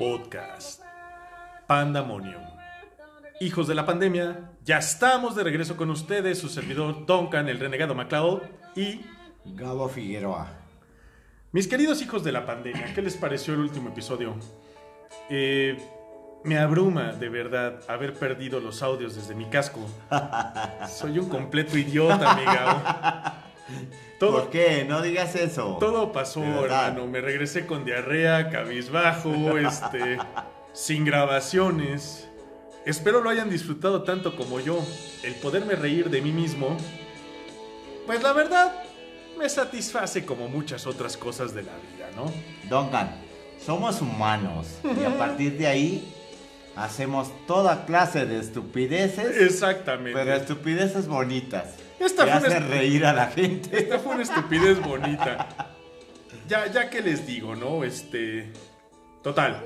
Podcast. Pandemonium. Hijos de la pandemia, ya estamos de regreso con ustedes, su servidor Duncan, el renegado MacLeod y Gabo Figueroa. mis queridos hijos de la pandemia. ¿Qué les pareció el último episodio? Eh, me abruma de verdad haber perdido los audios desde mi casco. Soy un completo idiota, mi Gabo. Todo, ¿Por qué? No digas eso. Todo pasó, hermano. Me regresé con diarrea, cabizbajo, este, sin grabaciones. Espero lo hayan disfrutado tanto como yo. El poderme reír de mí mismo, pues la verdad, me satisface como muchas otras cosas de la vida, ¿no? Duncan, somos humanos y a partir de ahí hacemos toda clase de estupideces, Exactamente. pero estupideces bonitas. Esta fue una estu- reír a la gente. Esta fue una estupidez bonita. Ya, ya que les digo, ¿no? Este. Total.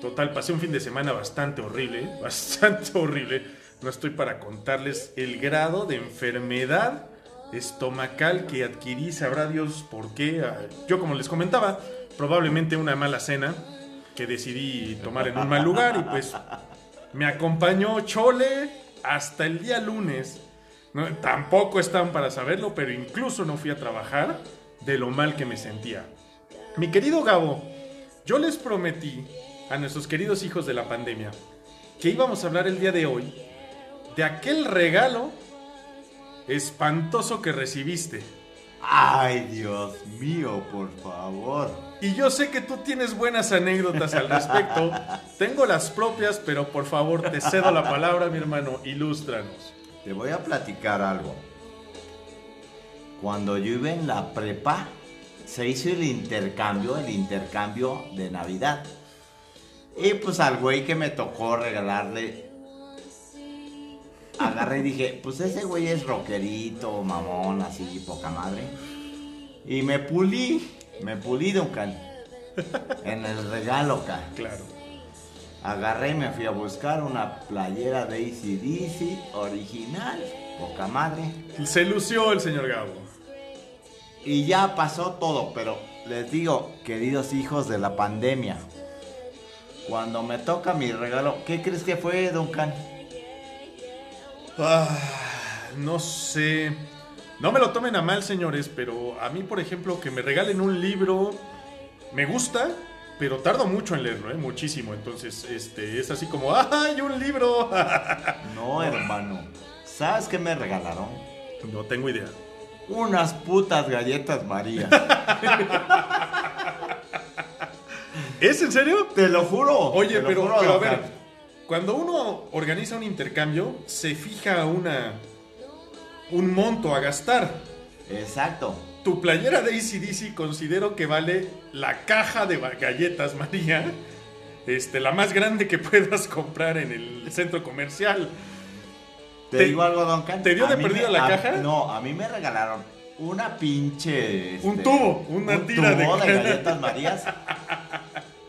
Total, pasé un fin de semana bastante horrible. Bastante horrible. No estoy para contarles el grado de enfermedad estomacal que adquirí. Sabrá Dios por qué. Ah, Yo, como les comentaba, probablemente una mala cena que decidí tomar en un mal lugar y pues me acompañó Chole hasta el día lunes. No, tampoco están para saberlo, pero incluso no fui a trabajar de lo mal que me sentía. Mi querido Gabo, yo les prometí a nuestros queridos hijos de la pandemia que íbamos a hablar el día de hoy de aquel regalo espantoso que recibiste. Ay, Dios mío, por favor. Y yo sé que tú tienes buenas anécdotas al respecto. Tengo las propias, pero por favor te cedo la palabra, mi hermano. Ilústranos. Te voy a platicar algo. Cuando yo iba en la prepa, se hizo el intercambio, el intercambio de Navidad. Y pues al güey que me tocó regalarle, agarré y dije, pues ese güey es rockerito, mamón, así, poca madre. Y me pulí, me pulí, Duncan, en el regalo, acá. Claro. Agarré y me fui a buscar una playera de ACDC original, poca madre. Se lució el señor Gabo. Y ya pasó todo, pero les digo, queridos hijos de la pandemia, cuando me toca mi regalo, ¿qué crees que fue, Duncan? Ah, no sé. No me lo tomen a mal, señores, pero a mí, por ejemplo, que me regalen un libro, me gusta, pero tardo mucho en leerlo, ¿eh? Muchísimo. Entonces, este, es así como, ¡ay, un libro! No, hermano. ¿Sabes qué me regalaron? no tengo idea. Unas putas galletas María. ¿Es en serio? Te lo juro. Oye, lo pero, juro, pero a ver, cuando uno organiza un intercambio, se fija una un monto a gastar. Exacto. Tu playera de ACDC considero que vale la caja de galletas María, este, la más grande que puedas comprar en el centro comercial. ¿Te, Te- digo algo, Duncan? te dio A de perdida la a- caja? No, a mí me regalaron una pinche... Un este, tubo, una un tira de- tubo de... galletas Marías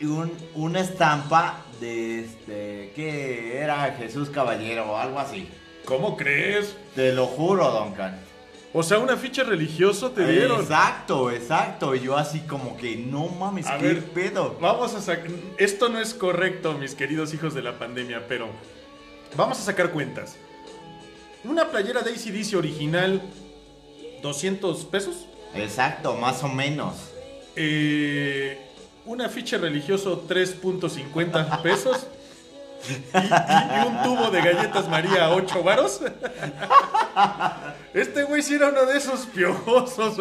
y un, una estampa de este... ¿Qué era? Jesús Caballero o algo así. ¿Cómo crees? Te lo juro, Duncan. O sea, un afiche religioso te dieron. Exacto, exacto. Y yo así como que, no mames, A qué ver, pedo. Vamos a sacar. Esto no es correcto, mis queridos hijos de la pandemia, pero vamos a sacar cuentas. Una playera de ACDC original, 200 pesos. Exacto, más o menos. Eh, un afiche religioso, 3.50 pesos. Y, un tubo de galletas María, 8 varos. Este güey sí era uno de esos piojosos.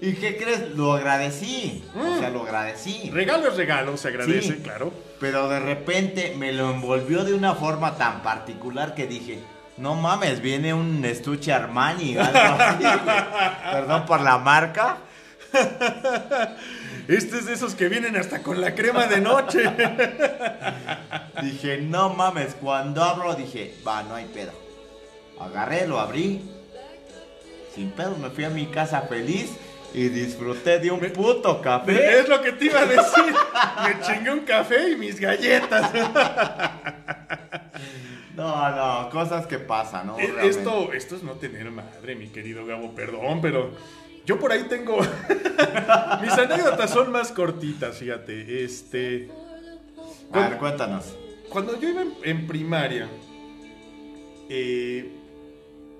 ¿Y qué crees? Lo agradecí. O sea, lo agradecí. Regalo es regalo, se agradece, Sí. claro. Pero de repente me lo envolvió de una forma tan particular que dije, no mames, viene un estuche Armani, algo así. Perdón por la marca. Este es de esos que vienen hasta con la crema de noche. Dije, no mames, cuando abro dije, va, no hay pedo. Agarré, lo abrí. Sin pedo, me fui a mi casa feliz y disfruté de un puto café. Es lo que te iba a decir. Me chingué un café y mis galletas. No, no, cosas que pasan, ¿no? Realmente. Esto, esto es no tener madre, mi querido Gabo, perdón, pero yo por ahí tengo. Mis anécdotas son más cortitas, fíjate. Este. A ver, cuéntanos. Cuando yo iba en, en primaria, eh,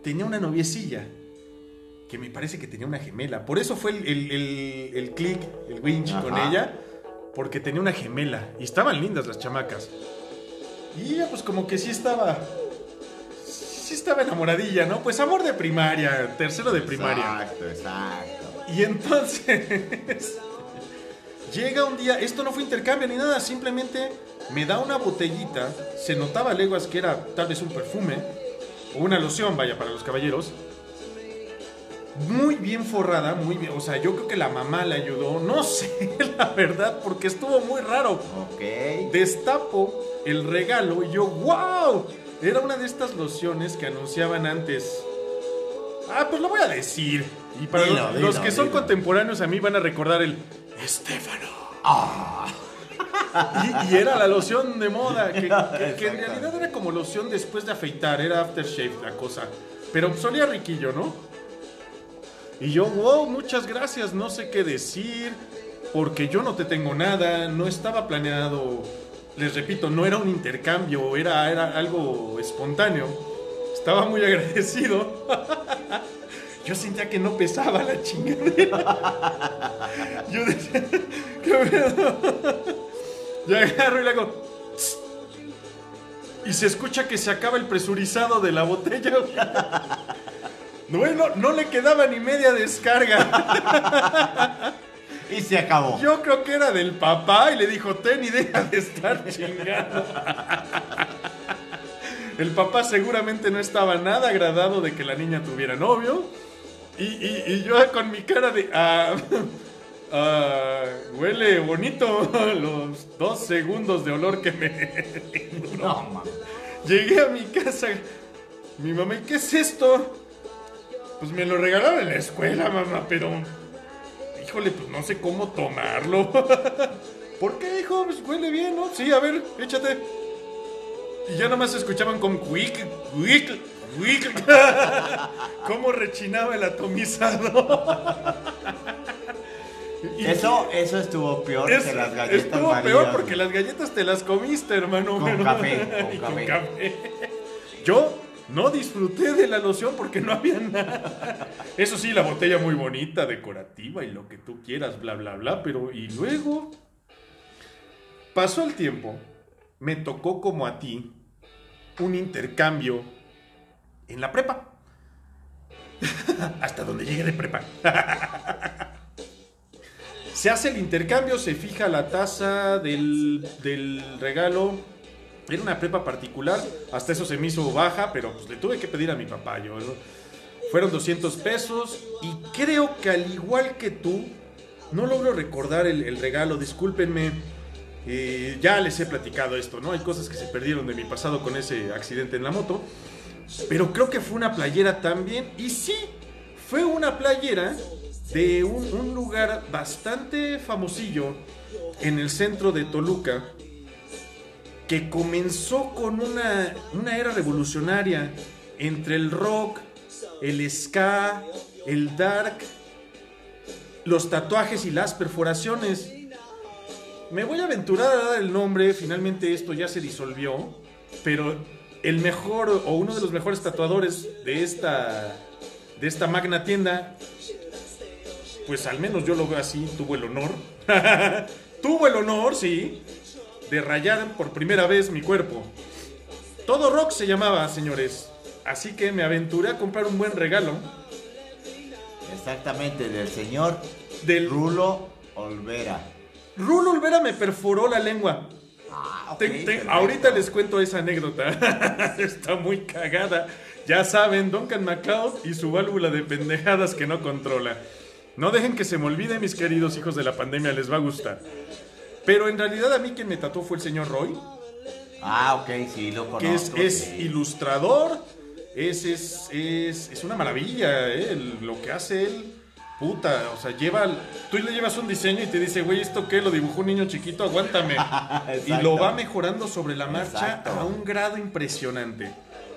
tenía una noviecilla que me parece que tenía una gemela. Por eso fue el, el, el, el click, el winch con ella, porque tenía una gemela. Y estaban lindas las chamacas. Y ella, pues, como que sí estaba. Sí estaba enamoradilla, ¿no? Pues amor de primaria, tercero de primaria. Exacto, exacto. Y entonces llega un día, esto no fue intercambio ni nada, simplemente me da una botellita, se notaba a leguas que era tal vez un perfume o una loción, vaya, para los caballeros. Muy bien forrada, muy bien, o sea, yo creo que la mamá le ayudó, no sé, la verdad, porque estuvo muy raro. Ok. Destapo el regalo y yo, wow, era una de estas lociones que anunciaban antes. Ah, pues lo voy a decir. Y para Dilo, los, dilo, los que son contemporáneos a mí van a recordar el Estefano. Y, y era la loción de moda, que, que- que en realidad era como loción después de afeitar, era aftershave la cosa. Pero solía riquillo, ¿no? Y yo, wow, muchas gracias, no sé qué decir, porque yo no te tengo nada, no estaba planeado, les repito, no era un intercambio, era, era algo espontáneo. Estaba muy agradecido. Yo sentía que no pesaba la chingadera. Yo decía, qué pedo. Y agarro y le hago. Y se escucha que se acaba el presurizado de la botella. Bueno, no le quedaba ni media descarga. Y se acabó. Yo creo que era del papá y le dijo, ten y deja de estar chingando. El papá seguramente no estaba nada agradado de que la niña tuviera novio. Y, y- y yo con mi cara de... ah, ah, huele bonito los dos segundos de olor que me... No. Llegué a mi casa. Mi mamá, ¿y qué es esto? Pues me lo regalaron en la escuela, mamá, pero. Híjole, pues no sé cómo tomarlo. ¿Por qué, hijo? Pues huele bien, ¿no? Sí, a ver, échate. Y ya nomás escuchaban con quick, quick, quick. Cómo rechinaba el atomizador. Y- Eso, eso estuvo peor es- que las galletas estuvo peor porque las galletas te las comiste, hermano. Con café, con y café. Yo no disfruté de la loción porque no había nada. Eso sí, la botella muy bonita, decorativa y lo que tú quieras, bla, bla, bla. Pero, y luego pasó el tiempo, me tocó como a ti un intercambio en la prepa. Hasta donde llegué de prepa. Se hace el intercambio, se fija la tasa del, del regalo. Era una prepa particular, hasta eso se me hizo baja, pero pues le tuve que pedir a mi papá. Yo. Fueron 200 pesos y creo que al igual que tú, no logro recordar el, regalo, discúlpenme. eh, ya les he platicado esto, ¿no? Hay cosas que se perdieron de mi pasado con ese accidente en la moto. Pero creo que fue una playera también. Y sí, fue una playera de un, un lugar bastante famosillo en el centro de Toluca. Que comenzó con una, una era revolucionaria entre el rock, el ska, el dark, los tatuajes y las perforaciones. Me voy a aventurar a dar el nombre, finalmente esto ya se disolvió, pero el mejor o uno de los mejores tatuadores de esta de esta magna tienda, pues al menos yo lo veo así, tuvo el honor, tuvo el honor, sí, de rayar por primera vez mi cuerpo. Todo rock se llamaba, señores. Así que me aventuré a comprar un buen regalo Exactamente, del señor del Rulo Olvera. Rulo Olvera me perforó la lengua. Ah, ok, Te- te- perfecto. ahorita les cuento esa anécdota. Está muy cagada. Ya saben, Duncan MacLeod y su válvula de pendejadas que no controla. No dejen que se me olvide, mis queridos hijos de la pandemia, les va a gustar. Pero en realidad a mí quien me tatuó fue el señor Roy, Ah, ok, sí, lo conozco. que es, es sí. ilustrador. Es, es, es, es una maravilla, ¿eh? El- lo que hace él. Puta, o sea, lleva. Tú le llevas un diseño y te dice, güey, ¿esto qué? Lo dibujó un niño chiquito, aguántame. y lo va mejorando sobre la marcha Exacto. a un grado impresionante.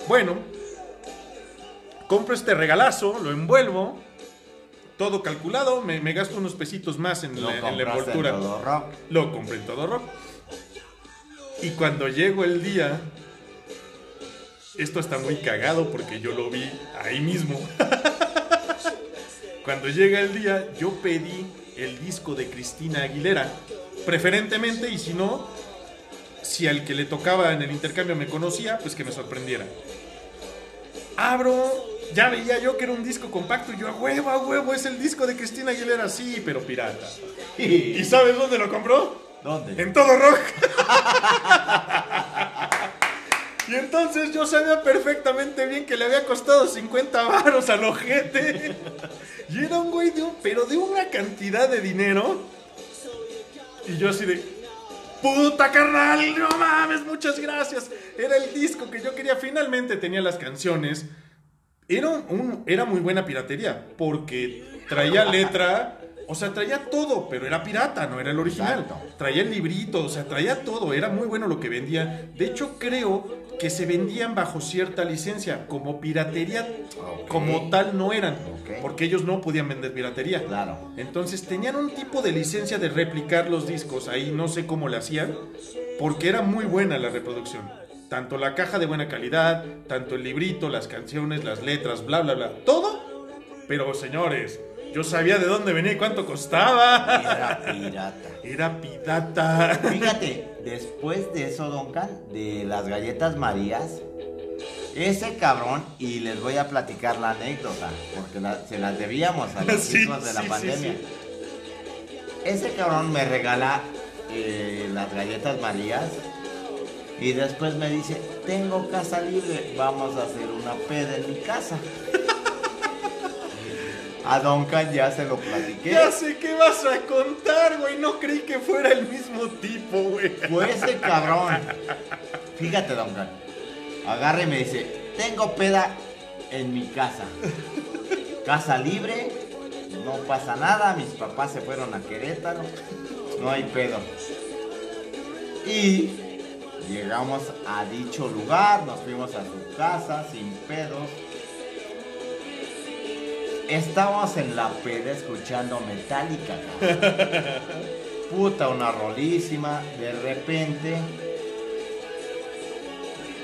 Bueno, compro este regalazo, lo envuelvo. todo calculado, me, me gasto unos pesitos más en, Lo la, en la compraste envoltura. en todo rock. Lo compré en todo rock. Y cuando llegó el día, esto está muy cagado porque yo lo vi ahí mismo. cuando llega el día, yo pedí el disco de Cristina Aguilera, preferentemente, y si no, si al que le tocaba en el intercambio me conocía, pues que me sorprendiera. Abro, ya veía yo que era un disco compacto, y yo a huevo, a huevo, es el disco de Cristina Aguilera, sí, pero pirata. ¿Y sabes dónde lo compró? ¿Dónde? En todo rock. y entonces yo sabía perfectamente bien que le había costado 50 varos al ojete. Y era un güey de un, pero de una cantidad de dinero. Y yo así de, puta carnal, no mames, muchas gracias. Era el disco que yo quería. Finalmente tenía las canciones. Era, un- era muy buena piratería, porque traía letra, o sea, traía todo, pero era pirata, no era el original. Exacto. Traía el librito, o sea, traía todo, era muy bueno lo que vendía. De hecho, creo que se vendían bajo cierta licencia, como piratería Ok. como tal no eran, Ok. porque ellos no podían vender piratería. Claro. Entonces tenían un tipo de licencia de replicar los discos, ahí no sé cómo le hacían, porque era muy buena la reproducción. Tanto la caja de buena calidad, tanto el librito, las canciones, las letras, bla, bla, bla, todo. Pero señores, yo sabía de dónde venía y cuánto costaba. Era pirata. Era pirata. Fíjate, después de eso, Don Can, de las galletas Marías, ese cabrón, y les voy a platicar la anécdota, porque la- se las debíamos a los Sí, hijos de la sí, pandemia. sí. Ese cabrón me regala eh, las galletas Marías y después me dice, tengo casa libre, vamos a hacer una peda en mi casa. A Don Can ya se lo platiqué. Ya sé qué vas a contar, güey. No creí que fuera el mismo tipo, güey. Fue ese cabrón. Fíjate, don Can. Agarra y me dice, tengo peda en mi casa. Casa libre, no pasa nada, mis papás se fueron a Querétaro, no hay pedo. Y llegamos a dicho lugar, nos fuimos a su casa sin pedos. Estábamos en la peda escuchando Metallica. Puta, una rolísima. De repente,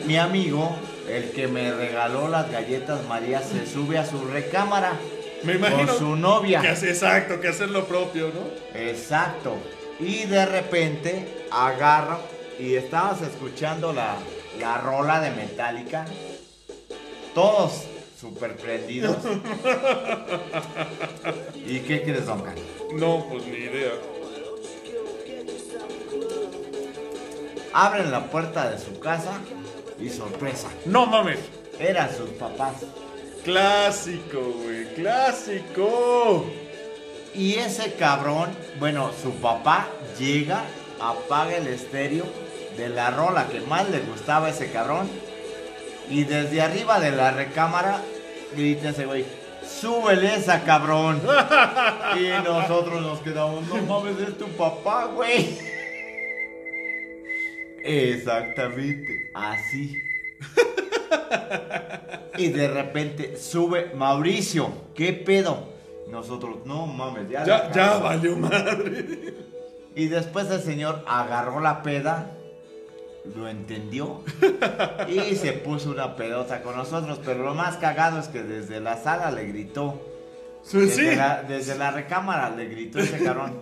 mi amigo, el que me regaló las galletas María, se sube a su recámara Me imagino con su novia. que hace exacto, que hacer lo propio, ¿no? Exacto. Y de repente agarro y estábamos escuchando la, la rola de Metallica. Todos super prendidos. ¿Y qué crees, Don Can? No, pues ni idea. Abren la puerta de su casa y sorpresa. No mames. Eran sus papás. Clásico, güey. Clásico. Y ese cabrón, bueno, su papá llega, apaga el estéreo de la rola que más le gustaba a ese cabrón. Y desde arriba de la recámara grita ese güey, súbele esa cabrón. y nosotros nos quedamos, no mames, es tu papá, güey. Exactamente, así. y de repente sube Mauricio, ¿qué pedo? Nosotros, no mames, ya. Ya, ya cagamos". valió madre. Y después el señor agarró la peda, lo entendió y se puso una pedota con nosotros. Pero lo más cagado es que desde la sala le gritó. Sí, Desde, sí. la, desde la recámara le gritó ese cabrón.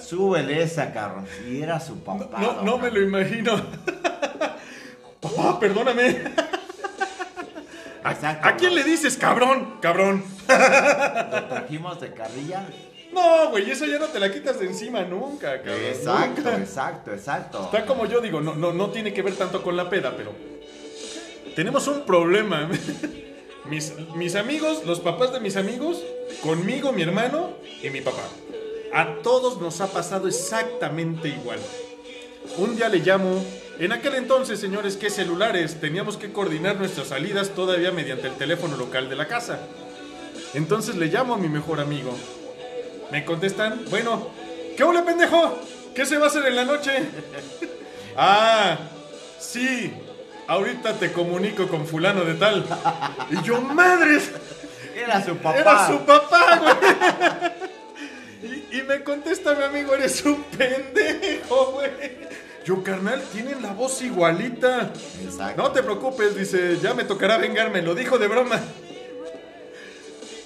Súbele esa, cabrón. Y era su papá. No, no me lo imagino. Papá, perdóname. ¿A, Exacto, a quién le dices cabrón? Cabrón. Lo trajimos de carrilla. No, güey, eso ya no te la quitas de encima nunca, cabrón. Exacto, nunca. exacto, exacto. Está como yo digo, no, no, no tiene que ver tanto con la peda, pero tenemos un problema. Mis, mis amigos, los papás de mis amigos, conmigo, mi hermano y mi papá. A todos nos ha pasado exactamente igual. Un día le llamo. En aquel entonces, señores, ¿qué celulares? Teníamos que coordinar nuestras salidas todavía mediante el teléfono local de la casa. Entonces le llamo a mi mejor amigo. Me contestan, bueno, ¿qué hola pendejo? ¿Qué se va a hacer en la noche? ah, sí, ahorita te comunico con fulano de tal. Y yo, madres, Era su papá. Era su papá, güey. Y, y me contesta mi amigo, eres un pendejo, güey. Yo, carnal, tienen la voz igualita. Exacto. No te preocupes, dice, ya me tocará vengarme, lo dijo de broma.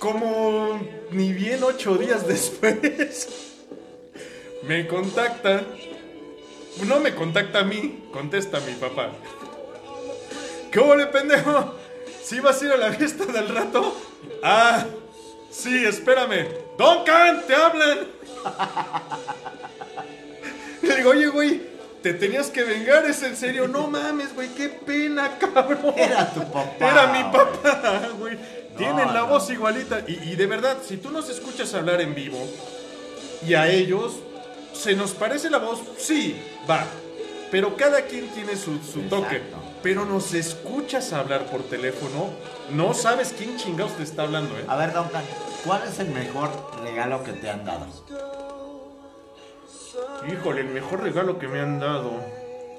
Como ni bien ocho días después, me contacta. No me contacta a mí, contesta a mi papá. ¿Qué le pendejo? ¿Sí vas a ir a la fiesta del rato? Ah, sí, espérame. Duncan, te hablan. Le digo, oye, güey, te tenías que vengar, ¿es en serio? No mames, güey, qué pena, cabrón. Era tu papá. Era mi papá, güey. Tienen la no. voz igualita. Y, y de verdad, si tú nos escuchas hablar en vivo y a ellos se nos parece la voz, sí, va. Pero cada quien tiene su, su toque. Pero nos escuchas hablar por teléfono, no sabes quién chingados te está hablando, ¿eh? A ver, Duncan, ¿cuál es el mejor regalo que te han dado? Híjole, el mejor regalo que me han dado.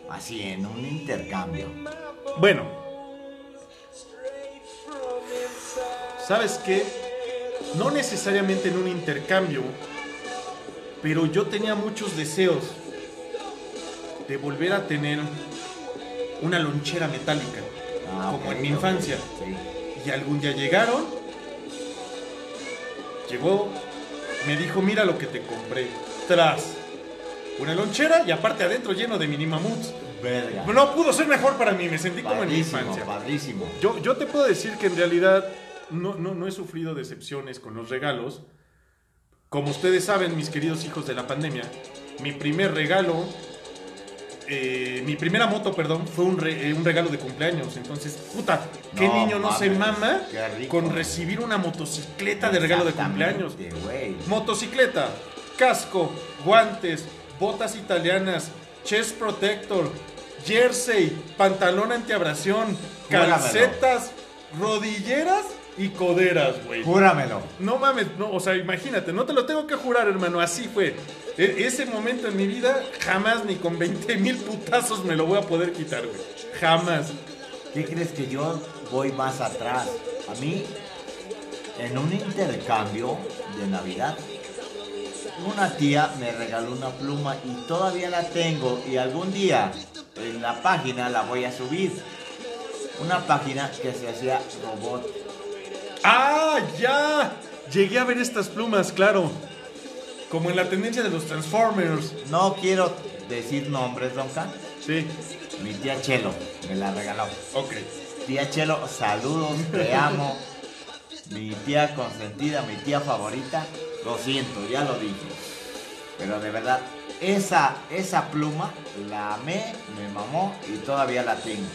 Así, en un intercambio. Bueno. ¿Sabes qué? No necesariamente en un intercambio, pero yo tenía muchos deseos de volver a tener una lonchera metálica, Ah, como en mi infancia. Sí. Y algún día llegaron, llegó, me dijo, mira lo que te compré. Tras una lonchera y aparte adentro lleno de mini mamuts. Verga. No pudo ser mejor para mí, me sentí como en mi infancia. padrísimo. Yo, yo te puedo decir que en realidad no, no, no he sufrido decepciones con los regalos. Como ustedes saben, mis queridos hijos de la pandemia, mi primer regalo, eh, mi primera moto, perdón, fue un, re- eh, un regalo de cumpleaños. Entonces, puta, ¿qué No niño no se mama con recibir una motocicleta de regalo de cumpleaños? Güey. Motocicleta, casco, guantes, botas italianas, chest protector, jersey, pantalón antiabrasión, calcetas, rodilleras y coderas, güey. Júramelo. No mames, no, o sea, imagínate, no te lo tengo que jurar, hermano, así fue. E- ese momento en mi vida, jamás ni con 20 mil putazos me lo voy a poder quitar, güey. Jamás. ¿Qué crees que yo voy más atrás? A mí, en un intercambio de Navidad, una tía me regaló una pluma y todavía la tengo y algún día en la página la voy a subir. Una página que se hacía robot. ¡Ah, ya! Llegué a ver estas plumas, claro. Como en la tendencia de los Transformers. No quiero decir nombres, Don Can. Sí, Mi tía Chelo me la regaló. ok. Tía Chelo, saludos, te amo. Mi tía consentida, mi tía favorita, lo siento, ya lo dije. Pero de verdad, esa, esa pluma la amé, me mamó y todavía la tengo.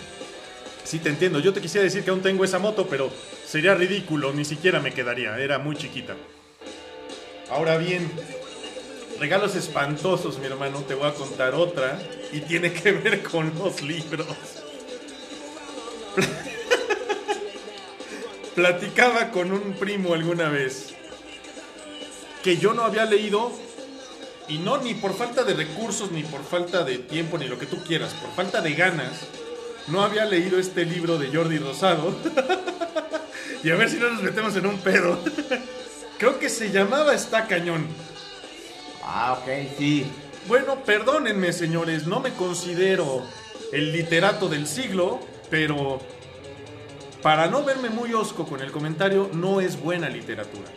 Sí, te entiendo. Yo te quisiera decir que aún tengo esa moto, pero sería ridículo. Ni siquiera me quedaría. Era muy chiquita. Ahora bien, regalos espantosos, mi hermano. Te voy a contar otra. Y tiene que ver con los libros. Platicaba con un primo alguna vez que yo no había leído y no ni por falta de recursos, ni por falta de tiempo, ni lo que tú quieras, por falta de ganas, no había leído este libro de Jordi Rosado. y a ver si no nos metemos en un pedo. Creo que se llamaba Está Cañón. Ah, ok, sí. Bueno, perdónenme, señores, no me considero el literato del siglo, pero para no verme muy osco con el comentario, no es buena literatura.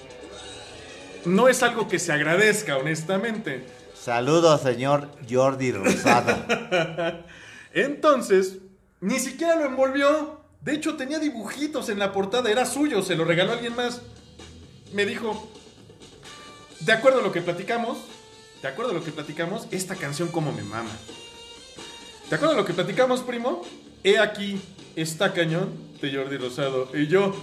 No es algo que se agradezca, honestamente. Saludos, señor Jordi Rosado. Entonces, ni siquiera lo envolvió. De hecho, tenía dibujitos en la portada, era suyo, se lo regaló alguien más. Me dijo, de acuerdo a lo que platicamos, de acuerdo a lo que platicamos, esta canción como me mama. De acuerdo a lo que platicamos, primo, he aquí, está cañón de Jordi Rosado. Y yo,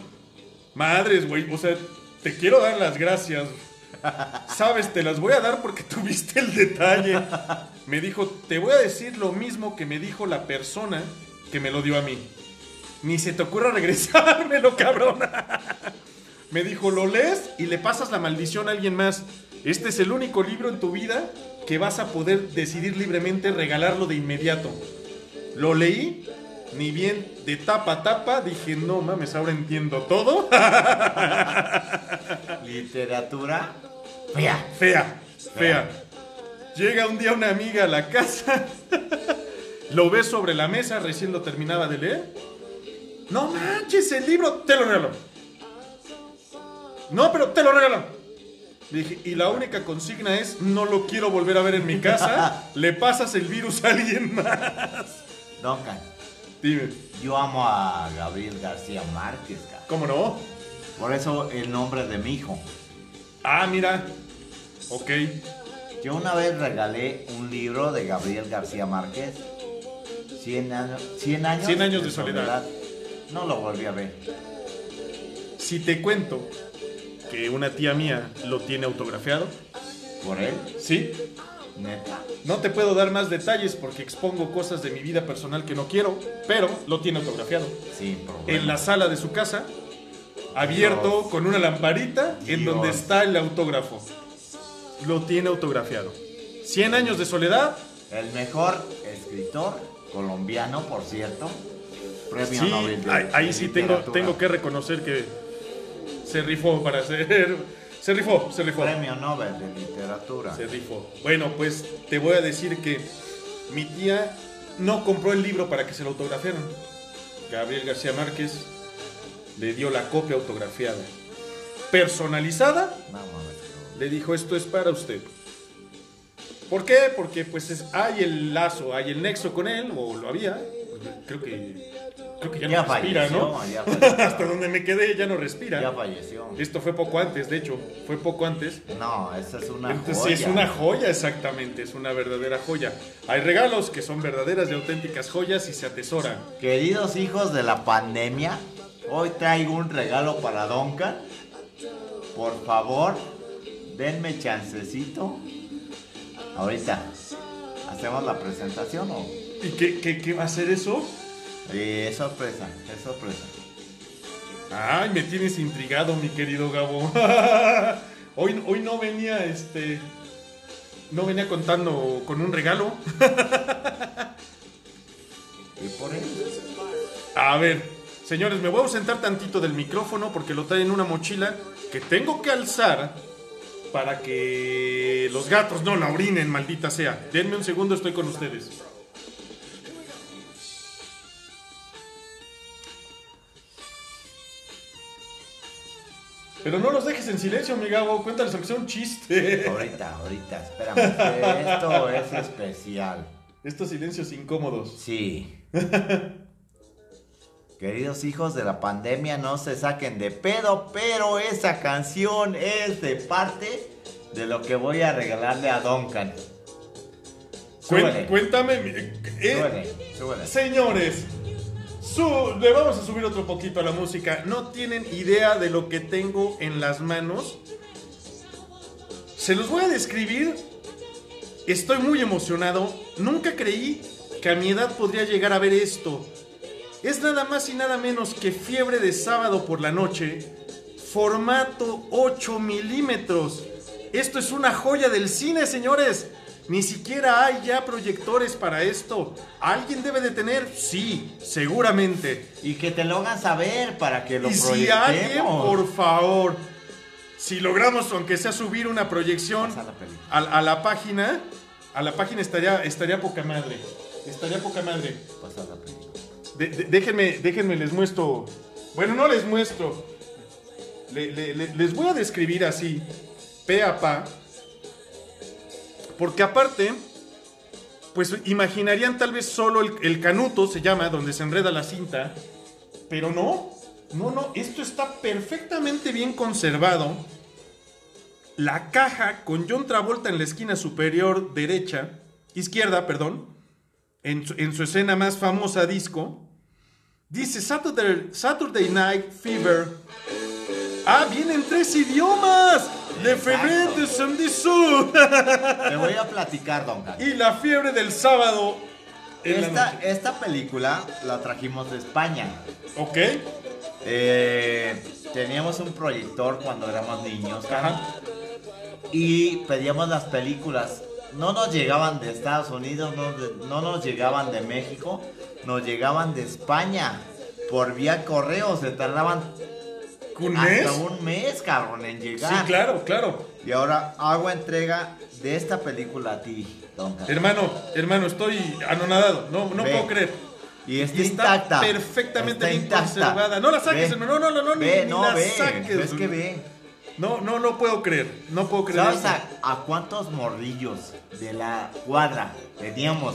madres, güey, o sea, te quiero dar las gracias. Sabes, te las voy a dar porque tuviste el detalle. Me dijo, te voy a decir lo mismo que me dijo la persona que me lo dio a mí. Ni se te ocurra regresármelo, cabrón. Me dijo, lo lees y le pasas la maldición a alguien más. Este es el único libro en tu vida que vas a poder decidir libremente regalarlo de inmediato. Lo leí ni bien de tapa a tapa, dije, no mames, ahora entiendo todo. Literatura fea. Fea, fea. Llega un día una amiga a la casa, lo ve sobre la mesa, recién lo terminaba de leer. No manches, el libro, te lo regalo. No, pero te lo regalo. Le dije, y la única consigna es, no lo quiero volver a ver en mi casa, le pasas el virus a alguien más. Duncan, Dime, yo amo a Gabriel García Márquez, cara. ¿cómo no? Por eso el nombre de mi hijo. Ah, mira. Ok. Yo una vez regalé un libro de Gabriel García Márquez. 100 años, 100 años, 100 años de soledad. No lo volví a ver. Si te cuento que una tía mía lo tiene autografiado, ¿Por él? ¿sí? Neta. No te puedo dar más detalles porque expongo cosas de mi vida personal que no quiero, pero lo tiene autografiado. Sin problema. En la sala de su casa, abierto Dios. con una lamparita en donde está el autógrafo. Lo tiene autografiado. 100 años de soledad. El mejor escritor colombiano, por cierto. Premio Sí, Nobel de- ahí, ahí de sí tengo, tengo que reconocer que se rifó para hacer... Se rifó, se rifó. Premio Nobel de literatura. Se rifó. Bueno, pues te voy a decir que mi tía no compró el libro para que se lo autografiaran. Gabriel García Márquez le dio la copia autografiada. Personalizada, No le dijo esto es para usted. ¿Por qué? Porque pues es- hay el lazo, hay el nexo con él, o lo había. Creo que, creo que ya, Ya no respira, falleció, ¿no? ya falleció. Hasta donde me quedé ya no respira. Ya falleció. Esto fue poco antes, de hecho, fue poco antes. No, esa es una Entonces, joya. sí, es una joya, exactamente, es una verdadera joya. Hay regalos que son verdaderas y auténticas joyas y se atesoran. Queridos hijos de la pandemia, hoy traigo un regalo para Duncan. Por favor, denme chancecito. Ahorita, ¿hacemos la presentación o...? ¿Y qué, qué- qué va a ser eso? Eh, es sorpresa, es sorpresa. Ay, me tienes intrigado, mi querido Gabo. hoy, hoy no venía, este... No venía contando con un regalo. ¿Y por? A ver, señores, me voy a ausentar tantito del micrófono porque lo trae en una mochila que tengo que alzar para que los gatos no la orinen, maldita sea. Denme un segundo, estoy con ustedes. Pero no los dejes en silencio, mi Gabo. Cuéntales aunque sea un chiste. Ahorita, ahorita, espérame. Esto es especial. Estos silencios incómodos. Sí. Queridos hijos de la pandemia, no se saquen de pedo, pero esa canción es de parte de lo que voy a regalarle a Duncan. Súbele, cuéntame. eh, súbele, súbele. Señores, su- le vamos a subir otro poquito a la música. No tienen idea de lo que tengo en las manos. Se los voy a describir. Estoy muy emocionado. Nunca creí que a mi edad podría llegar a ver esto. Es nada más y nada menos que fiebre de sábado por la noche. Formato 8 milímetros. Esto es una joya del cine, señores. Ni siquiera hay ya proyectores para esto. ¿Alguien debe de tener? Sí, seguramente. Y que te lo hagan saber para que lo Y si alguien, por favor, si logramos, aunque sea subir una proyección la a, a la página, a la página estaría, estaría poca madre. Estaría poca madre. Pasa la película. Déjenme, déjenme, les muestro. Bueno, no les muestro. Le- le- le- les voy a describir así, pe a pa. Porque aparte, pues imaginarían tal vez solo el, canuto, se llama, donde se enreda la cinta. Pero no, no, no, esto está perfectamente bien conservado. La caja con John Travolta en la esquina superior derecha, izquierda, perdón, en su escena más famosa disco, dice Saturday, Saturday Night Fever. Ah, vienen tres idiomas. Le febrero de samedi soir. Te voy a platicar, Duncan. y la fiebre del sábado esta película la trajimos de España. Ok. Eh, teníamos un proyector cuando éramos niños Ajá. y pedíamos las películas. no nos llegaban de Estados Unidos, no, no nos llegaban de México, nos llegaban de España. Por vía correo se tardaban ¿Un hasta mes? un mes, cabrón, en Sí, llegar. claro, claro. Y ahora hago entrega de esta película a ti, don. Hermano, hermano, estoy anonadado. No, no Ve. puedo creer. Y está, Y está intacta. perfectamente Está bien intacta. conservada. No la saques, Ve. No, no, no, ni- Ve, ni no, la ve. saques. Es que ve. No, no, no puedo creer. No puedo creer. ¿Sabes a, a cuántos morrillos de la cuadra teníamos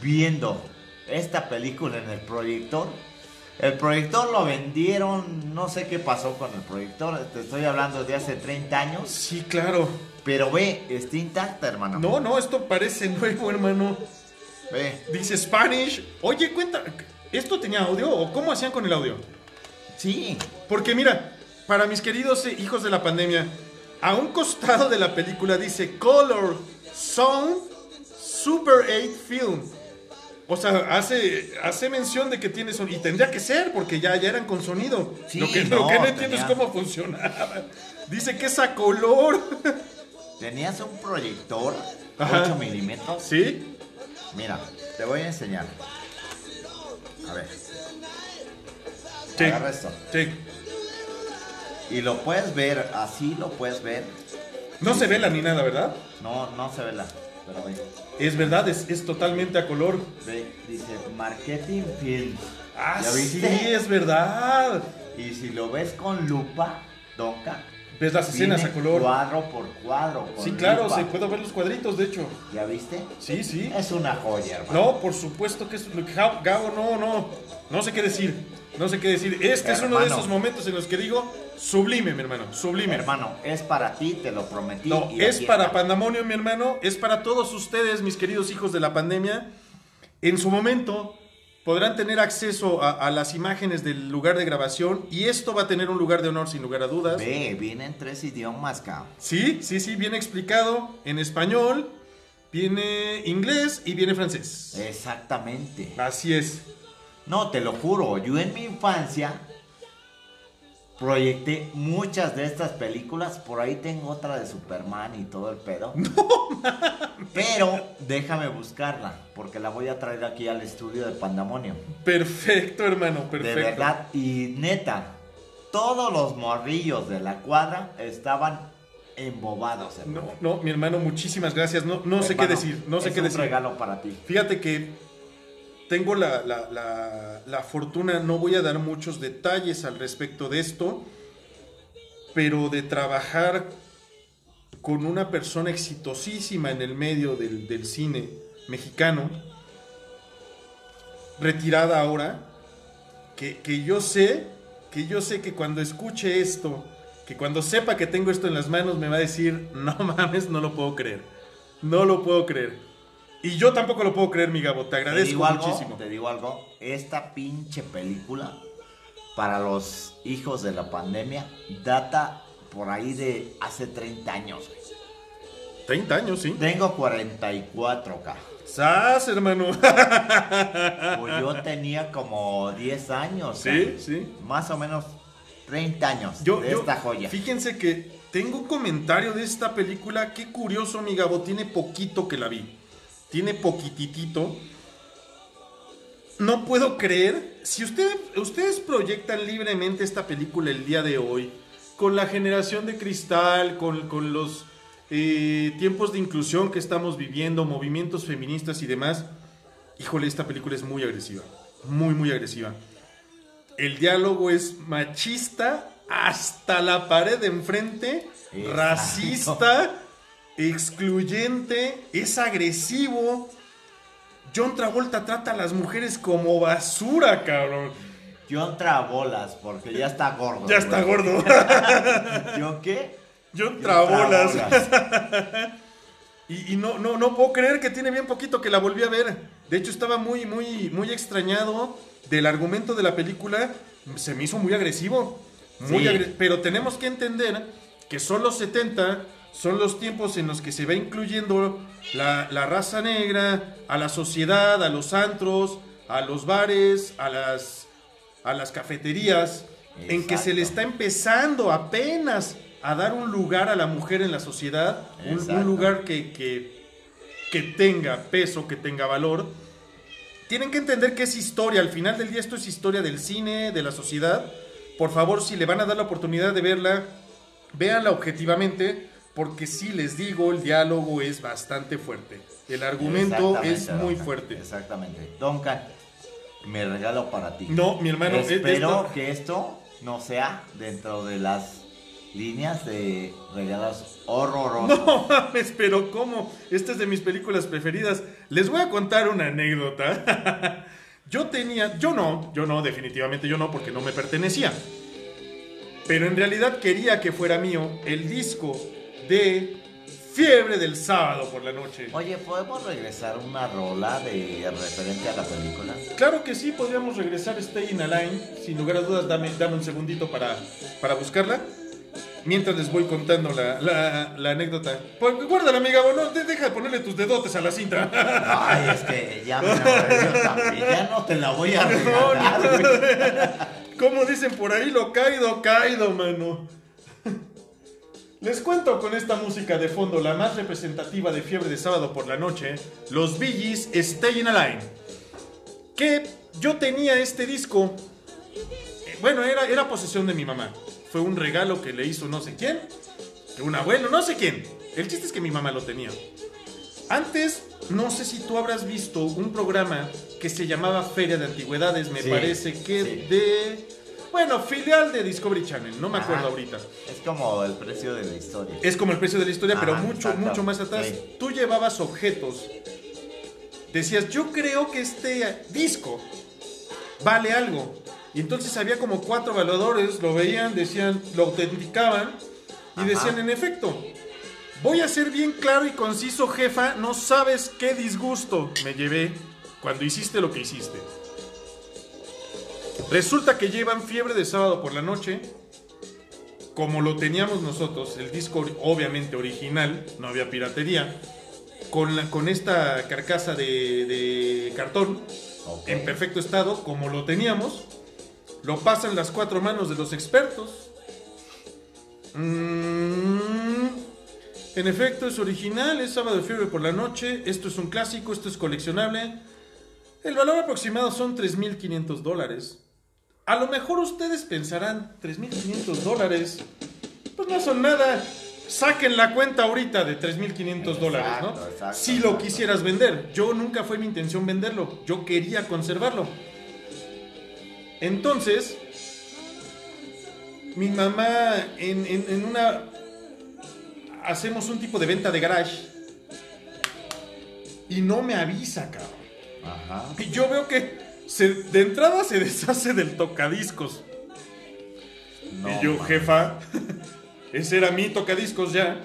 viendo esta película en el proyector? El proyector lo vendieron, no sé qué pasó con el proyector, te estoy hablando de hace 30 años, Sí, claro. pero ve, está intacta, hermano. No, no, esto parece nuevo, hermano. Ve, Dice Spanish. Oye, cuenta. ¿Esto tenía audio o cómo hacían con el audio? sí, Porque mira, para mis queridos hijos de la pandemia, a un costado de la película dice Color, Sound, Super 8 Film. O sea, hace, hace mención de que tiene sonido. Y tendría que ser, porque ya, ya eran con sonido. Sí, lo que no, lo que no entiendo es cómo funcionaba. Dice que es a color. tenías un proyector Ajá. 8 milímetros. ¿Sí? Mira, te voy a enseñar. A ver, Sí. agarra esto. Sí. Y lo puedes ver, así lo puedes ver. No se vela ni nada, ¿verdad? No, no se ve la, pero ve. Es verdad, es, es totalmente a color. Ve, dice Marketing Films. Ah, ¿Ya sí, viste? es verdad. Y si lo ves con lupa, Donka, Ves las escenas a color. cuadro por cuadro. Sí, claro, lupa. se puede ver los cuadritos, de hecho. ¿Ya viste? Sí, sí. Es una joya, hermano. No, por supuesto que es. Gabo, no, no. No sé qué decir. No sé qué decir. Este es uno de esos momentos en los que digo sublime, mi hermano. Sublime. Hermano, es para ti, te lo prometí. No, y es para. Pandamonio, mi hermano. Es para todos ustedes, mis queridos hijos de la pandemia. En su momento podrán tener acceso a, a las imágenes del lugar de grabación y esto va a tener un lugar de honor sin lugar a dudas. Ve, vienen tres idiomas, cabrón. Sí, sí, sí, viene explicado en español, viene inglés y viene francés. Exactamente. Así es. No, te lo juro, yo en mi infancia proyecté muchas de estas películas. Por ahí tengo otra de Superman y todo el pedo. Pero déjame buscarla, porque la voy a traer aquí al estudio de Pandamonio. Perfecto, hermano, perfecto. De verdad, y neta, todos los morrillos de la cuadra estaban embobados. hermano. No, no, mi hermano, muchísimas gracias. No, no sé qué decir, no sé es qué un decir. regalo para ti. Fíjate que tengo la, la- la- fortuna, no voy a dar muchos detalles al respecto de esto, pero de trabajar con una persona exitosísima en el medio del, del cine mexicano, retirada ahora, que, que yo sé, que yo sé que cuando escuche esto, que cuando sepa que tengo esto en las manos, me va a decir, no mames, no lo puedo creer. No lo puedo creer. Y yo tampoco lo puedo creer, mi Gabo. Te Te agradezco digo algo, muchísimo. te digo algo, esta pinche película para los hijos de la pandemia data por ahí de hace 30 años. güey. 30 años, sí. Tengo 44K. ¡Sas, hermano! Pues yo tenía como 10 años. sí, güey. sí. Más o menos 30 años Yo, de yo- esta joya. Fíjense que tengo un comentario de esta película. Qué curioso, mi Gabo. Tiene poquito que la vi. Tiene poquititito. No puedo creer. Si usted- ustedes proyectan libremente esta película el día de hoy, con la generación de cristal, con, con los eh, tiempos de inclusión que estamos viviendo, movimientos feministas y demás, híjole, esta película es muy agresiva. Muy, muy agresiva. El diálogo es machista hasta la pared de enfrente, Exacto. racista, excluyente, es agresivo. John Travolta trata a las mujeres como basura, cabrón. John Trabolas, porque ya está gordo. Ya está güey. gordo. ¿Yo qué? John John Trabolas. Trabolas. Y, y no, no, no puedo creer que tiene bien poquito que la volví a ver. De hecho, estaba muy, muy, muy extrañado del argumento de la película. Se me hizo muy agresivo. Muy Sí. agre- Pero tenemos que entender que son los 70, son los tiempos en los que se va incluyendo la, la raza negra, a la sociedad, a los antros, a los bares, a las, a las cafeterías, en que se le está empezando apenas a dar un lugar a la mujer en la sociedad, un, lugar que, que, que tenga peso, que tenga valor. Tienen que entender que es historia, al final del día esto es historia del cine, de la sociedad. Por favor, si le van a dar la oportunidad de verla, véanla objetivamente, porque si les digo, el diálogo es bastante fuerte. El argumento es muy fuerte. Exactamente. Duncan, me regalo para ti. No, mi hermano, es- Espero que esto no sea dentro de las líneas de regalos horrorosos. No mames, pero ¿cómo? Esta es de mis películas preferidas. Les voy a contar una anécdota. yo tenía, yo no, yo no, definitivamente yo no, porque no me pertenecía. Pero en realidad quería que fuera mío el disco de Fiebre del sábado por la noche. Oye, ¿podemos regresar una rola de referente a la película? Claro que sí, podríamos regresar Stay in a Line. Sin lugar a dudas, dame, dame un segundito para, para buscarla. Mientras les voy contando la, la- la anécdota. Pues, guárdala, amiga, no, de- deja de ponerle tus dedotes a la cinta. Ay, es que ya me la. Ya no te la voy a regalar, güey. Como dicen por ahí, lo caído, caído, mano. Les cuento con esta música de fondo, la más representativa de Fiebre de Sábado por la Noche, los Bee Gees Stay in a Line. Que yo tenía este disco. eh, Bueno, era, era posesión de mi mamá. Fue un regalo que le hizo no sé quién. Un abuelo, no sé quién. El chiste es que mi mamá lo tenía. Antes, no sé si tú habrás visto un programa que se llamaba Feria de Antigüedades, me Sí, parece que sí. de... Bueno, filial de Discovery Channel, no me acuerdo Ajá. ahorita. Es como el precio de la historia. Es como el precio de la historia, pero mucho, exacto. mucho más atrás. Sí. Tú llevabas objetos. Decías, yo creo que este disco vale algo. Y entonces había como cuatro evaluadores, lo veían, decían, lo autenticaban y Ajá. decían, en efecto, voy a ser bien claro y conciso, jefa, no sabes qué disgusto me llevé cuando hiciste lo que hiciste. Resulta que llevan fiebre de sábado por la noche, como lo teníamos nosotros, el disco obviamente original, no había piratería, con, la, con esta carcasa de, de cartón en perfecto estado, como lo teníamos, lo pasan las cuatro manos de los expertos. Mm, en efecto, es original, es sábado de fiebre por la noche, esto es un clásico, esto es coleccionable. El valor aproximado son 3.500 dólares. A lo mejor ustedes pensarán, 3.500 dólares, pues no son nada. Saquen la cuenta ahorita de 3.500 dólares, ¿no? Exacto, si lo exacto. quisieras vender. Yo nunca fue mi intención venderlo, yo quería conservarlo. Entonces, mi mamá en, en- en una... Hacemos un tipo de venta de garage y no me avisa, cabrón. Ajá. Y yo veo que se- de entrada se deshace del tocadiscos. No, y yo, man. jefa, ese era mi tocadiscos ya.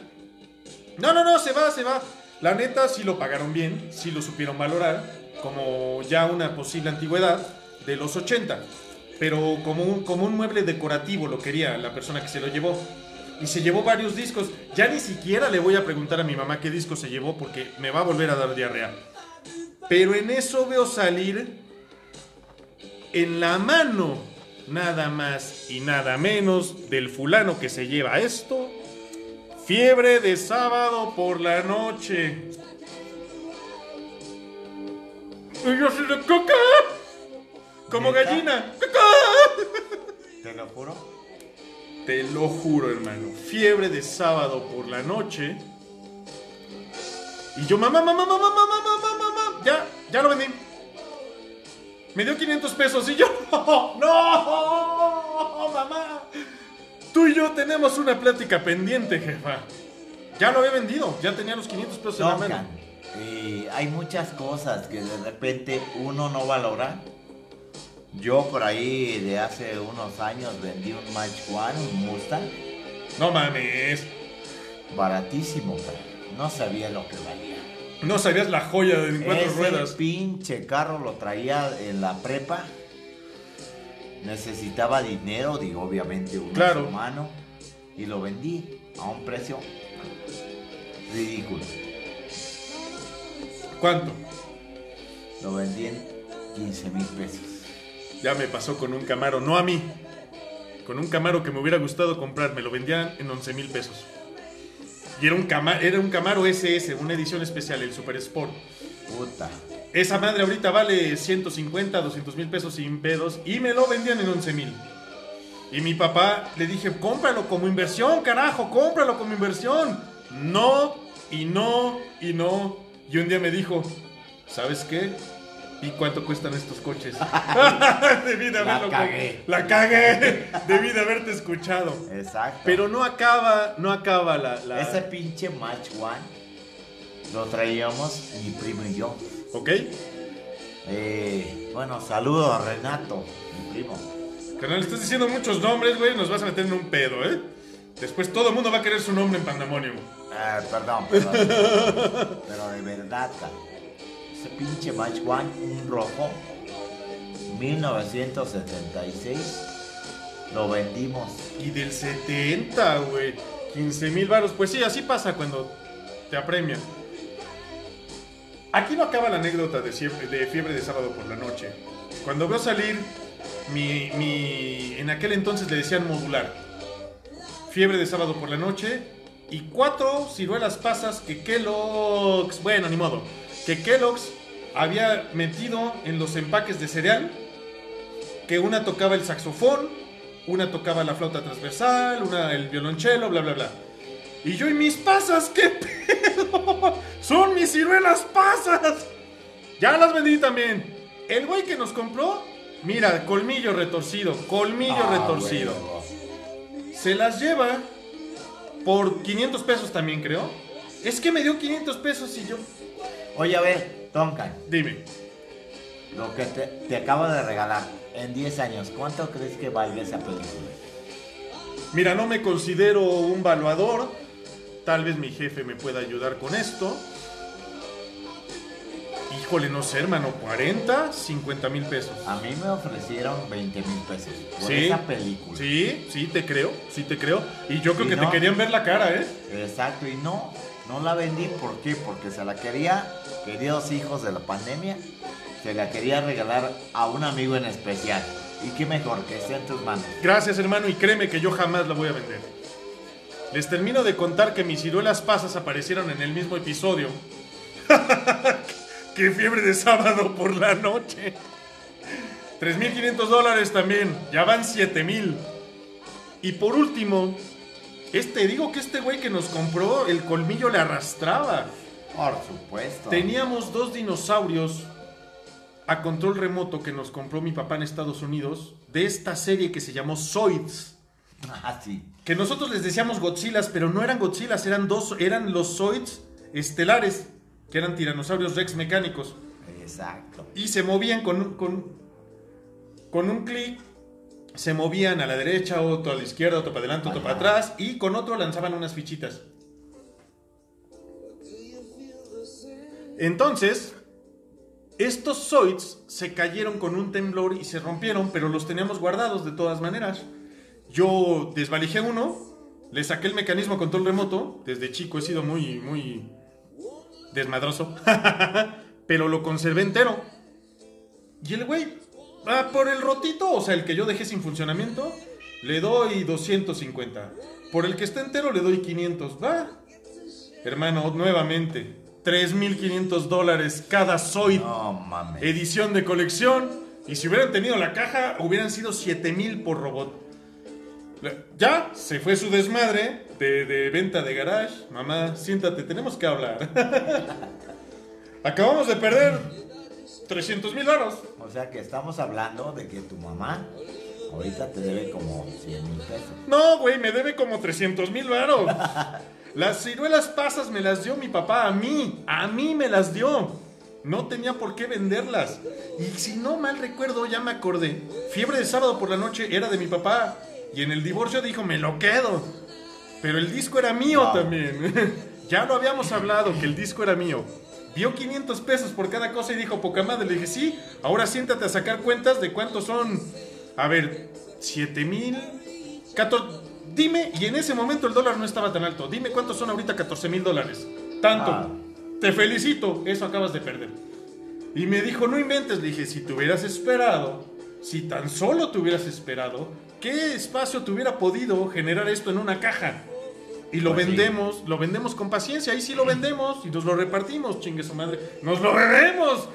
No, no, no, se va, se va. La neta, sí lo pagaron bien, sí lo supieron valorar, como ya una posible antigüedad de los 80. Pero como un, como un mueble decorativo lo quería la persona que se lo llevó. Y se llevó varios discos. Ya ni siquiera le voy a preguntar a mi mamá qué disco se llevó porque me va a volver a dar diarrea. Pero en eso veo salir en la mano nada más y nada menos del fulano que se lleva esto. Fiebre de sábado por la noche. Y yo así de caca. Como ¿Neta? gallina. ¡Caca! Te lo juro. Te lo juro, hermano. Fiebre de sábado por la noche. Y yo, mamá, mamá, mamá, mamá, mamá, mamá. Ya, ya lo vendí. Me dio 500 pesos y yo, no, no, mamá. Tú y yo tenemos una plática pendiente, jefa. Ya lo había vendido, ya tenía los 500 pesos en la Duncan, mano. eh, hay muchas cosas que de repente uno no valora. Yo por ahí de hace unos años vendí un Match One, un Mustang, No mames. baratísimo, pero no sabía lo que valía. No sabías la joya de cuatro Ese ruedas. pinche carro lo traía en la prepa. Necesitaba dinero, digo, obviamente un Claro. humano. Y lo vendí a un precio ridículo. ¿Cuánto? Lo vendí en 15 mil pesos. Ya me pasó con un Camaro, no a mí. Con un Camaro que me hubiera gustado comprar, me lo vendían en 11 mil pesos. Y era un, Camaro, era un Camaro SS, una edición especial, el Super Sport. Puta. Esa madre ahorita vale 150, 200 mil pesos sin pedos y me lo vendían en 11 mil. Y mi papá le dije, cómpralo como inversión, carajo, cómpralo como inversión. No, y no, y no. Y un día me dijo, ¿sabes qué? ¿Y cuánto cuestan estos coches? Debí de haberlo La cagué. La cagué. Debí de haberte escuchado. Exacto. Pero no acaba, no acaba la... la- Ese pinche Match One lo traíamos mi primo y yo. ¿Ok? Eh, bueno, saludo a Renato, mi primo. Carnal, estás diciendo muchos nombres, güey, nos vas a meter en un pedo, ¿eh? Después todo el mundo va a querer su nombre en Pandemonium. Ah, perdón, perdón. Pero de verdad, cara. Pinche Match One, un rojo, 1976, lo vendimos. Y del 70, güey. 15 mil varos. Pues sí, así pasa cuando te apremian. Aquí no acaba la anécdota de fiebre de sábado por la noche. Cuando veo salir mi, mi... En aquel entonces le decían modular. Fiebre de sábado por la noche. Y cuatro ciruelas pasas que Kellogg's... Bueno, ni modo. Que Kellogg's había metido en los empaques de cereal que una tocaba el saxofón, una tocaba la flauta transversal, una el violonchelo, bla, bla, bla. Y yo y mis pasas, ¿qué pedo? Son mis ciruelas pasas. Ya las vendí también. El güey que nos compró, mira, colmillo retorcido, colmillo Ah, retorcido. Se las lleva por 500 pesos también, creo. Es que me dio 500 pesos y yo... Oye, a ver, Tonkan, Dime. lo que te, te acabo de regalar en 10 años, ¿cuánto crees que valga esa película? Mira, no me considero un valuador. Tal vez mi jefe me pueda ayudar con esto. Híjole, no sé, hermano, 40, 50 mil pesos. A mí me ofrecieron 20 mil pesos por Sí, esa película. Sí, sí, te creo, sí te creo. Y yo creo que te querían ver la cara, ¿eh? Exacto, y no, no la vendí. Porque se la quería, queridos hijos de la pandemia, se la quería regalar a un amigo en especial. Y qué mejor que esté en tus manos. Gracias, hermano, y créeme que yo jamás la voy a vender. Les termino de contar que mis ciruelas pasas aparecieron en el mismo episodio. ¡Qué fiebre de sábado por la noche! 3.500 dólares también, ya van 7.000. Y por último, este, digo que este güey que nos compró, el colmillo le arrastraba. Por supuesto. Teníamos dos dinosaurios a control remoto que nos compró mi papá en Estados Unidos de esta serie que se llamó Zoids. Ah, sí. Que nosotros les decíamos Godzillas, pero no eran Godzillas, eran dos, eran los Zoids estelares, que eran tiranosaurios Rex mecánicos. Exacto. Y se movían con, un- con, con un clic, se movían a la derecha, otro a la izquierda, otro para adelante, otro para atrás, y con otro lanzaban unas fichitas. Entonces, estos Zoids se cayeron con un temblor y se rompieron, pero los teníamos guardados de todas maneras. Yo desvalijé uno, le saqué el mecanismo control remoto. Desde chico he sido muy, muy desmadroso, pero lo conservé entero. Y el güey, ah, por el rotito, o sea, el que yo dejé sin funcionamiento, le doy 250. Por el que está entero le doy 500. Va. Hermano, nuevamente, 3.500 dólares cada Zoid. No mames. Edición de colección. Y si hubieran tenido la caja, hubieran sido 7000 por robot. Ya se fue su desmadre de, de venta de garage. Mamá, siéntate, tenemos que hablar. Acabamos de perder 300 mil euros. O sea que estamos hablando de que tu mamá ahorita te debe como 100 mil pesos. No, güey, me debe como 300 mil varos. Las ciruelas pasas me las dio mi papá a mí. A mí me las dio. No tenía por qué venderlas. Y si no mal recuerdo, ya me acordé. Fiebre de sábado por la noche era de mi papá. Y en el divorcio dijo, me lo quedo. Pero el disco era mío también. ya lo habíamos hablado, que el disco era mío. Dio 500 pesos por cada cosa y dijo, poca madre. Le dije, sí, ahora siéntate a sacar cuentas de cuántos son. A ver, 7 mil. 14 Dime, y en ese momento el dólar no estaba tan alto. Dime cuántos son ahorita 14 mil dólares. Tanto. Ah. Te felicito, eso acabas de perder. Y me dijo, no inventes. Le dije, si te hubieras esperado, si tan solo te hubieras esperado, ¿qué espacio te hubiera podido generar esto en una caja? Y lo Pues sí. vendemos, lo vendemos con paciencia, ahí sí lo vendemos y nos lo repartimos, chingue su madre, nos lo bebemos.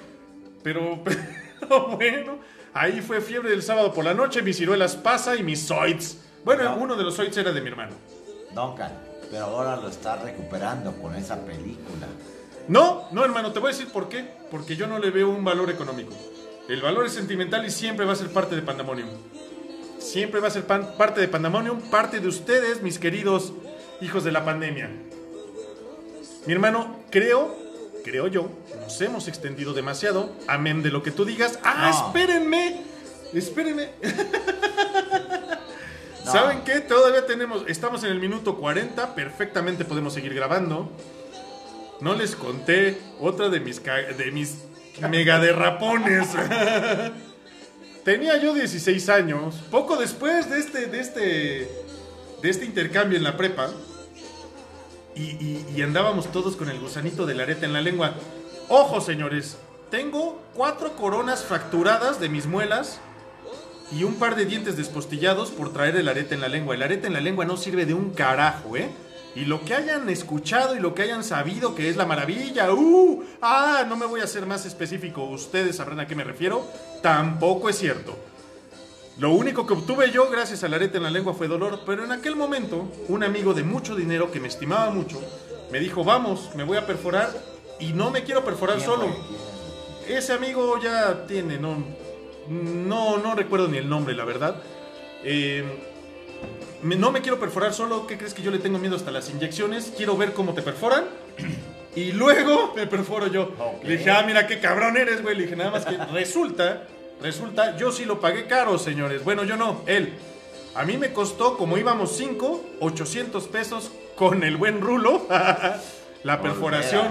Pero, pero bueno, ahí fue fiebre del sábado por la noche, mis ciruelas pasa y mis zoids. Bueno, No. uno de los zoids era de mi hermano. Duncan, pero ahora lo está recuperando con esa película. No, no, hermano, te voy a decir por qué. Porque yo no le veo un valor económico. El valor es sentimental y siempre va a ser parte de Pandemonium. Siempre va a ser parte de Pandemonium, parte de ustedes, mis queridos hijos de la pandemia. Mi hermano, creo, creo yo, nos hemos extendido demasiado. Amén de lo que tú digas. ¡Ah, No. espérenme! Espérenme. No. ¿Saben qué? Todavía tenemos, estamos en el minuto 40, perfectamente podemos seguir grabando. No les conté otra de mis, de mis mega derrapones. Tenía yo 16 años, poco después de este, de este, de este intercambio en la prepa. Y, y- andábamos todos con el gusanito de la areta en la lengua. Ojo, señores, tengo cuatro coronas fracturadas de mis muelas y un par de dientes despostillados por traer el arete en la lengua. El arete en la lengua no sirve de un carajo, ¿eh? Y lo que hayan escuchado y lo que hayan sabido que es la maravilla, ¡uh! ¡Ah! No me voy a ser más específico, ustedes sabrán a qué me refiero. Tampoco es cierto. Lo único que obtuve yo gracias al arete en la lengua fue dolor, pero en aquel momento un amigo de mucho dinero que me estimaba mucho me dijo, vamos, me voy a perforar y no me quiero perforar ¿Quién solo. Ese amigo ya tiene, no, no, no recuerdo ni el nombre, la verdad. Eh, me- no me quiero perforar solo, ¿qué crees que yo le tengo miedo hasta las inyecciones? Quiero ver cómo te perforan. Y luego me perforo yo. Le dije, ah, mira qué cabrón eres, güey. Le dije, nada más que resulta, resulta, yo sí lo pagué caro, señores. Bueno, yo no, él. A mí me costó, como íbamos 5, 800 pesos con el buen rulo, la perforación.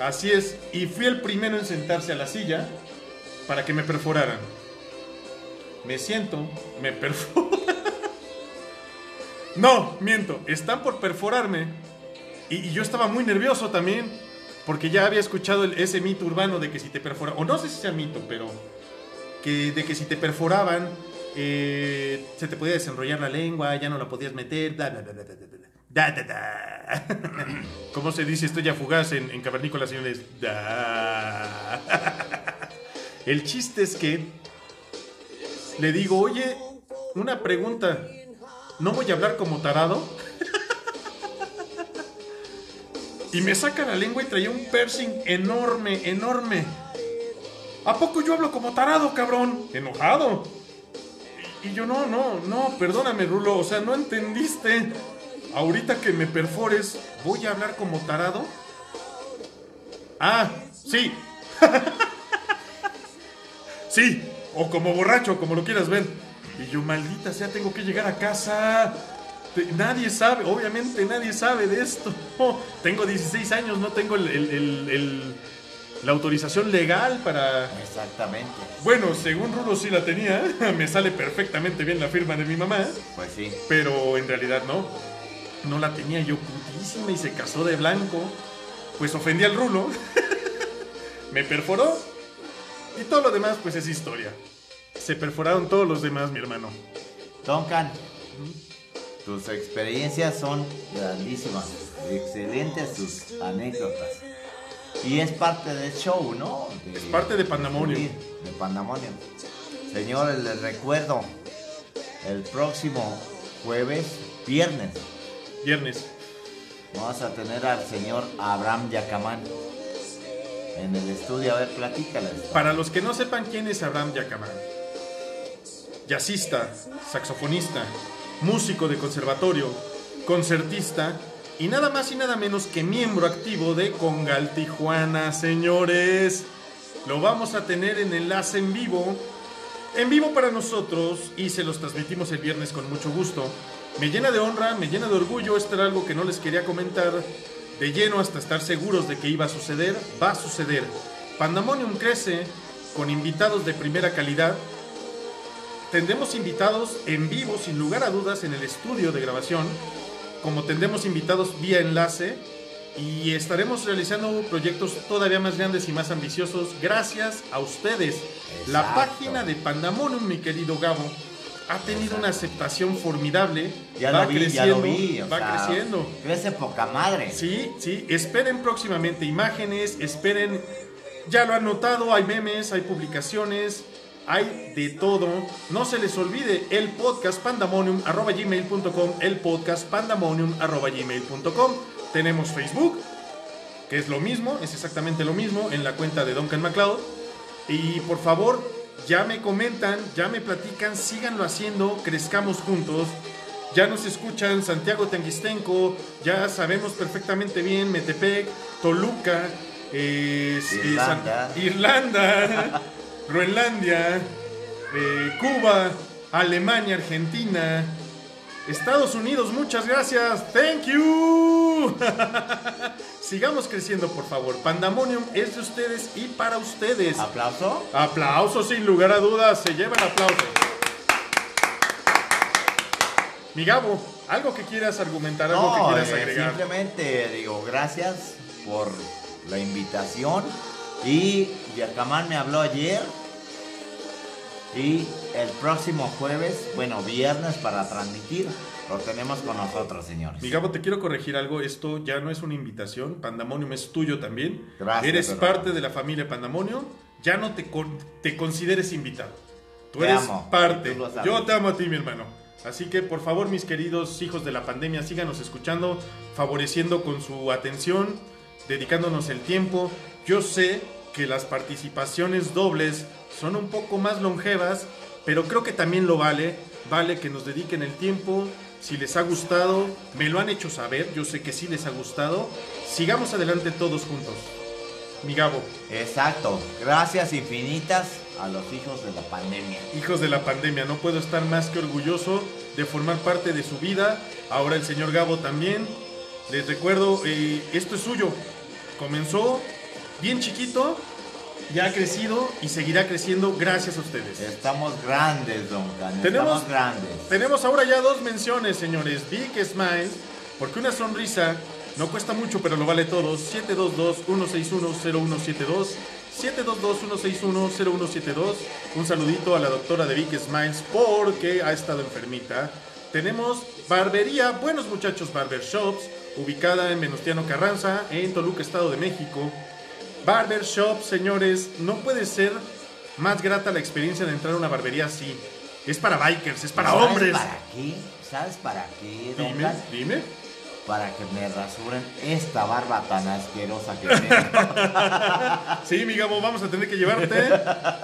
Así es, y fui el primero en sentarse a la silla para que me perforaran. Me siento, me perforan. No, miento, están por perforarme. Y, y yo estaba muy nervioso también, porque ya había escuchado el- ese mito urbano de que si te perforaban, o no sé si sea mito, pero que, de que si te perforaban, eh, se te podía desenrollar la lengua, ya no la podías meter, bla, bla, bla, bla, bla, bla. Da, da, da. ¿Cómo se dice estoy ya fugaz en, en cavernícolas, señores? Da. El chiste es que le digo, oye, una pregunta. ¿No voy a hablar como tarado? Y me saca la lengua y traía un piercing enorme, enorme. ¿A poco yo hablo como tarado, cabrón? Enojado. Y, yo, no, no, no, perdóname, Rulo. O sea, no entendiste. Ahorita que me perfores, ¿voy a hablar como tarado? Ah, sí. sí, o como borracho, como lo quieras ver. Y yo, maldita sea, tengo que llegar a casa. Te- Nadie sabe, obviamente nadie sabe de esto. tengo 16 años, no tengo el- el- el- el- la autorización legal para... Exactamente. Bueno, según Rulo sí la tenía, me sale perfectamente bien la firma de mi mamá, Pues sí. pero en realidad no. No la tenía yo putísima y se casó de blanco. Pues ofendí al Rulo, me perforó y todo lo demás pues es historia. Se perforaron todos los demás, mi hermano. Duncan, tus experiencias son grandísimas, excelentes tus anécdotas. Y es parte del show, ¿no? De- Es parte de Pandemonium. Sí, De Pandemonium. Señores, les recuerdo, el próximo jueves, viernes, Viernes. vamos a tener al señor Abraham Yacamán en el estudio. A ver, platícales. Para los que no sepan quién es Abraham Yacamán, jazzista, saxofonista, músico de conservatorio, concertista y nada más y nada menos que miembro activo de Congal Tijuana, señores. Lo vamos a tener en enlace en vivo, en vivo para nosotros y se los transmitimos el viernes con mucho gusto. Me llena de honra, me llena de orgullo, esto era algo que no les quería comentar de lleno hasta estar seguros de que iba a suceder, va a suceder. Pandemonium crece con invitados de primera calidad. Tendremos invitados en vivo, sin lugar a dudas, en el estudio de grabación, como tendremos invitados vía enlace y estaremos realizando proyectos todavía más grandes y más ambiciosos gracias a ustedes. La Exacto. página de Pandemonium, mi querido Gabo, ha tenido una aceptación formidable. Ya va lo vi, creciendo, ya lo vi. va sea, creciendo. Crece poca madre. Sí, sí, esperen próximamente imágenes, esperen, ya lo han notado, hay memes, hay publicaciones, hay de todo. No se les olvide el podcast pandemonium arroba gmail.com, el podcast pandemonium arroba gmail.com. Tenemos Facebook, que es lo mismo, es exactamente lo mismo en la cuenta de Duncan MacLeod. Y por favor, ya me comentan, ya me platican, síganlo haciendo, crezcamos juntos. Ya nos escuchan Santiago Tenguistenco, ya sabemos perfectamente bien Metepec, Toluca, eh, eh, San- Irlanda. Groenlandia, eh, Cuba, Alemania, Argentina, Estados Unidos, muchas gracias. Thank you. Sigamos creciendo, por favor. Pandemonium es de ustedes y para ustedes. ¿Aplauso? Aplausos sin lugar a dudas, se lleva el aplauso. Mi Gabo, algo que quieras argumentar, algo No, que quieras eh, agregar. simplemente digo gracias por la invitación. Y Yacamán me habló ayer. Y el próximo jueves, bueno, viernes para transmitir, lo tenemos con nosotros, señores. Mi Gabo, te quiero corregir algo. Esto ya no es una invitación. Pandemonium es tuyo también. Gracias, Eres perdón. parte de la familia Pandemonium. Ya no te, con- te consideres invitado. Tú Te eres amo, parte. tú. Yo te amo a ti, mi hermano. Así que, por favor, mis queridos hijos de la pandemia, síganos escuchando, favoreciendo con su atención, dedicándonos el tiempo. Yo sé que las participaciones dobles son un poco más longevas, pero creo que también lo vale. Vale que nos dediquen el tiempo. Si les ha gustado, me lo han hecho saber. Yo sé que sí les ha gustado. Sigamos adelante todos juntos. Mi Gabo, Exacto. Gracias infinitas a los hijos de la pandemia. hijos de la pandemia, no puedo estar más que orgulloso de formar parte de su vida. Ahora el señor Gabo también. Les recuerdo, eh, esto es suyo. Comenzó bien chiquito, ya ha crecido y seguirá creciendo gracias a ustedes. Estamos grandes, Don Can. Tenemos- Estamos grandes. Tenemos ahora ya dos menciones, señores. Big Smiles, porque una sonrisa no cuesta mucho, pero lo vale todo. 722-161-0172. 722-161-0172. Un saludito a la doctora de Big Smiles porque ha estado enfermita. Tenemos Barbería, Buenos Muchachos Barbershops, ubicada en Venustiano Carranza, en Toluca, Estado de México. Barbershop, señores, no puede ser más grata la experiencia de entrar a una barbería así. Es para bikers, es para ¿Sabes hombres. ¿Para qué? ¿Sabes para qué, Don Dime, dime. Para que me rasuren esta barba tan asquerosa que tengo. Sí, mi Gabo, vamos a tener que llevarte.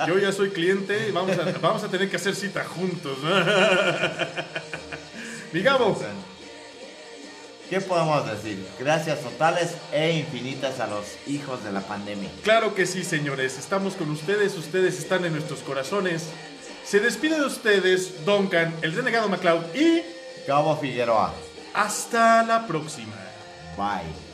Yo ya soy cliente y vamos a, vamos a tener que hacer cita juntos. Mi Gabo, ¿Qué podemos decir? Gracias totales e infinitas a los hijos de la pandemia. claro que sí, señores. Estamos con ustedes, ustedes están en nuestros corazones. Se despide de ustedes, Duncan, el renegado MacLeod, y Cabo Figueroa. hasta la próxima. Bye.